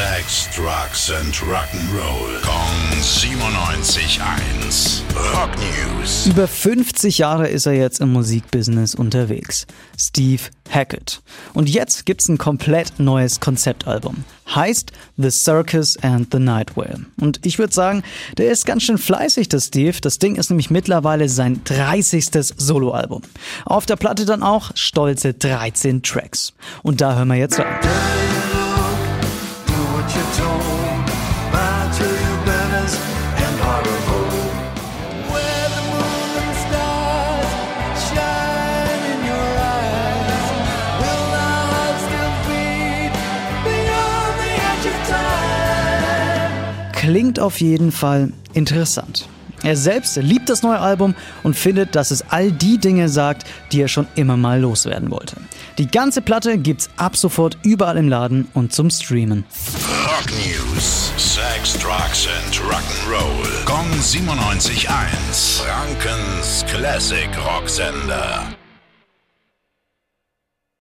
Sex, Drugs and Rock'n'Roll. Kong 97.1. Rock News. Über 50 Jahre ist er jetzt im Musikbusiness unterwegs. Steve Hackett. Und jetzt gibt's ein komplett neues Konzeptalbum. Heißt The Circus and the Night Whale. Und ich würde sagen, der ist ganz schön fleißig, der Steve. Das Ding ist nämlich mittlerweile sein 30. Soloalbum. Auf der Platte dann auch stolze 13 Tracks. Und da hören wir jetzt rein. Klingt auf jeden Fall interessant. Er selbst liebt das neue Album und findet, dass es all die Dinge sagt, die er schon immer mal loswerden wollte. Die ganze Platte gibt's ab sofort überall im Laden und zum Streamen. Rock News. Sex, Drugs and Rock'n'Roll. Kong 97.1. Frankens Classic Rocksender.